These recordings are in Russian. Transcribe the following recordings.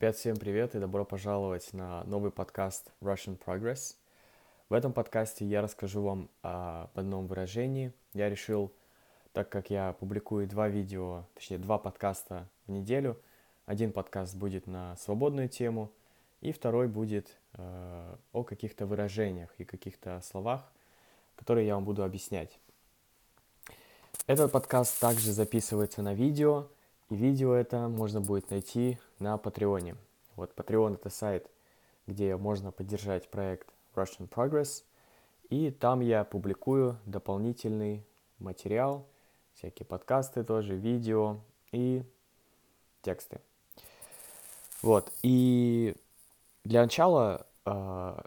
Ребят, всем привет и добро пожаловать на новый подкаст Russian Progress. В этом подкасте я расскажу вам об одном выражении. Я решил, так как я публикую два видео, точнее два подкаста в неделю, один подкаст будет на свободную тему, и второй будет э, о каких-то выражениях и каких-то словах, которые я вам буду объяснять. Этот подкаст также записывается на видео, и видео это можно будет найти на Патреоне. Вот Patreon это сайт, где можно поддержать проект Russian Progress. И там я публикую дополнительный материал, всякие подкасты тоже, видео и тексты. Вот, и для начала э,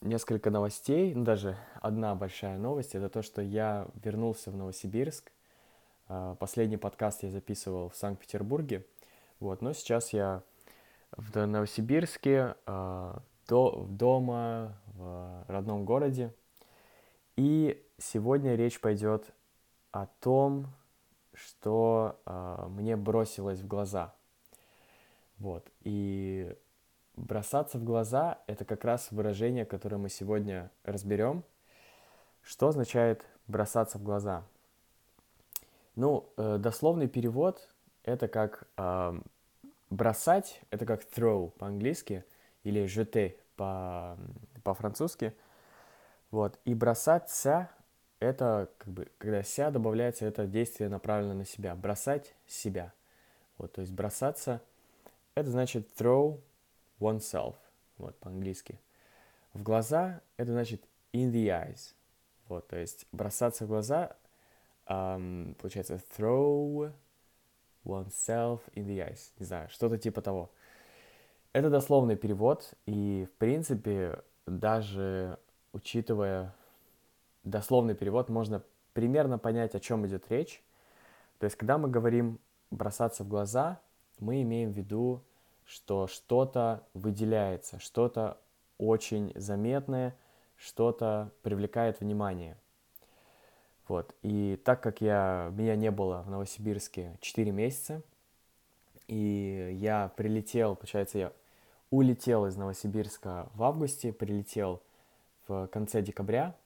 несколько новостей, ну даже одна большая новость, это то, что я вернулся в Новосибирск а, последний подкаст я записывал в Санкт-Петербурге, вот, но сейчас я в Новосибирске, а, до, дома, в родном городе. И сегодня речь пойдет о том, что э, мне бросилось в глаза. Вот. И бросаться в глаза — это как раз выражение, которое мы сегодня разберем. Что означает бросаться в глаза? Ну, э, дословный перевод это как бросать, это как throw по-английски или jeter по, по-французски. Вот. И бросаться это как бы, когда ся добавляется, это действие направлено на себя. Бросать себя. Вот, то есть бросаться, это значит throw oneself, вот, по-английски. В глаза, это значит in the eyes. Вот, то есть бросаться в глаза um, получается, throw oneself in the eyes. Не знаю, что-то типа того. Это дословный перевод, и, в принципе, даже учитывая дословный перевод, можно примерно понять, о чем идет речь. То есть, когда мы говорим бросаться в глаза, мы имеем в виду, что что-то выделяется, что-то очень заметное, что-то привлекает внимание. Вот. И так как я, меня не было в Новосибирске 4 месяца, и я прилетел, получается, я улетел из Новосибирска в августе, прилетел в конце декабря,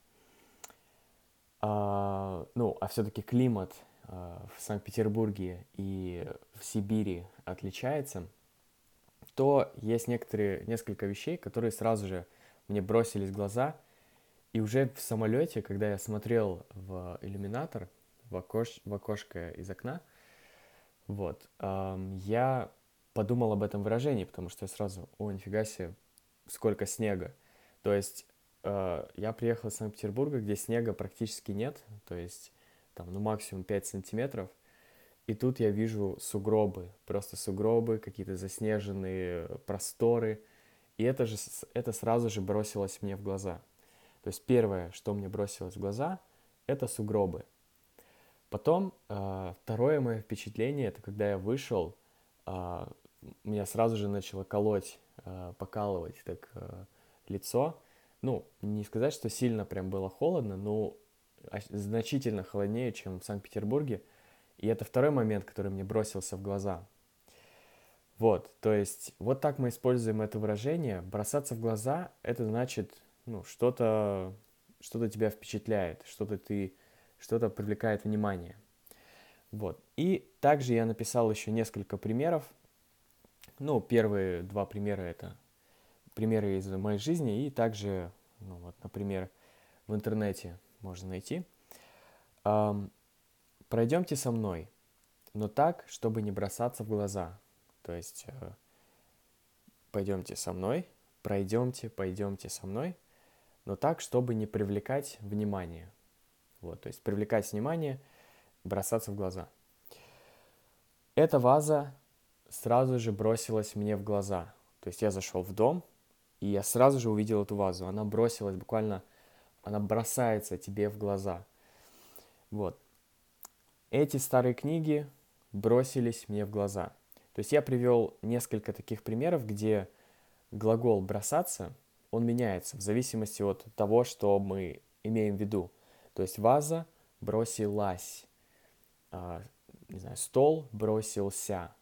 а, ну, а все-таки климат а, в Санкт-Петербурге и в Сибири отличается, то есть некоторые, несколько вещей, которые сразу же мне бросились в глаза – и уже в самолете, когда я смотрел в иллюминатор, в, окош... в окошко из окна, вот, эм, я подумал об этом выражении, потому что я сразу, о, нифига себе, сколько снега. То есть э, я приехал из Санкт-Петербурга, где снега практически нет, то есть там, ну, максимум 5 сантиметров, и тут я вижу сугробы, просто сугробы, какие-то заснеженные просторы, и это же, это сразу же бросилось мне в глаза – то есть первое, что мне бросилось в глаза, это сугробы. Потом э, второе мое впечатление, это когда я вышел, э, меня сразу же начало колоть, э, покалывать так лицо. Ну, не сказать, что сильно прям было холодно, но значительно холоднее, чем в Санкт-Петербурге. И это второй момент, который мне бросился в глаза. Вот, то есть вот так мы используем это выражение. Бросаться в глаза – это значит ну, что-то что тебя впечатляет, что-то ты, что-то привлекает внимание. Вот. И также я написал еще несколько примеров. Ну, первые два примера это примеры из моей жизни, и также, ну вот, например, в интернете можно найти. Эм, пройдемте со мной, но так, чтобы не бросаться в глаза. То есть, э, пойдемте со мной, пройдемте, пойдемте со мной, но так, чтобы не привлекать внимание. Вот, то есть привлекать внимание, бросаться в глаза. Эта ваза сразу же бросилась мне в глаза. То есть я зашел в дом, и я сразу же увидел эту вазу. Она бросилась буквально, она бросается тебе в глаза. Вот. Эти старые книги бросились мне в глаза. То есть я привел несколько таких примеров, где глагол «бросаться» он меняется в зависимости от того, что мы имеем в виду. То есть ваза бросилась, э, не знаю, стол бросился,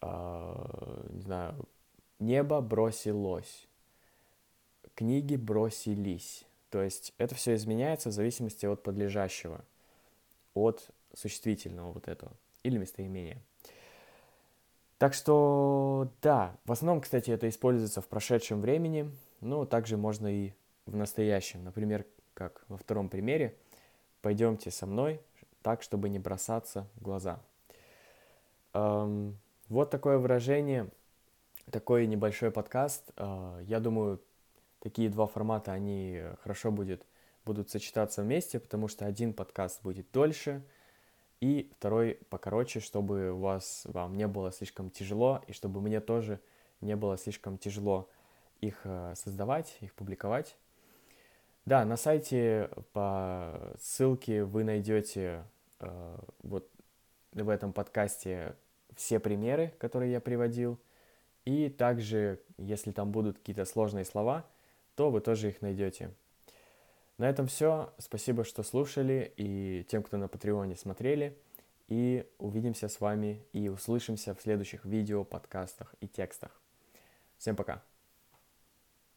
э, не знаю, небо бросилось, книги бросились. То есть это все изменяется в зависимости от подлежащего, от существительного вот этого или местоимения. Так что, да, в основном, кстати, это используется в прошедшем времени, но также можно и в настоящем. Например, как во втором примере, пойдемте со мной так, чтобы не бросаться в глаза. Эм, вот такое выражение, такой небольшой подкаст. Э, я думаю, такие два формата, они хорошо будет, будут сочетаться вместе, потому что один подкаст будет дольше, и второй покороче, чтобы у вас, вам не было слишком тяжело, и чтобы мне тоже не было слишком тяжело их э, создавать, их публиковать. Да, на сайте по ссылке вы найдете э, вот в этом подкасте все примеры, которые я приводил. И также, если там будут какие-то сложные слова, то вы тоже их найдете. На этом все. Спасибо, что слушали, и тем, кто на Патреоне смотрели. И увидимся с вами и услышимся в следующих видео, подкастах и текстах. Всем пока!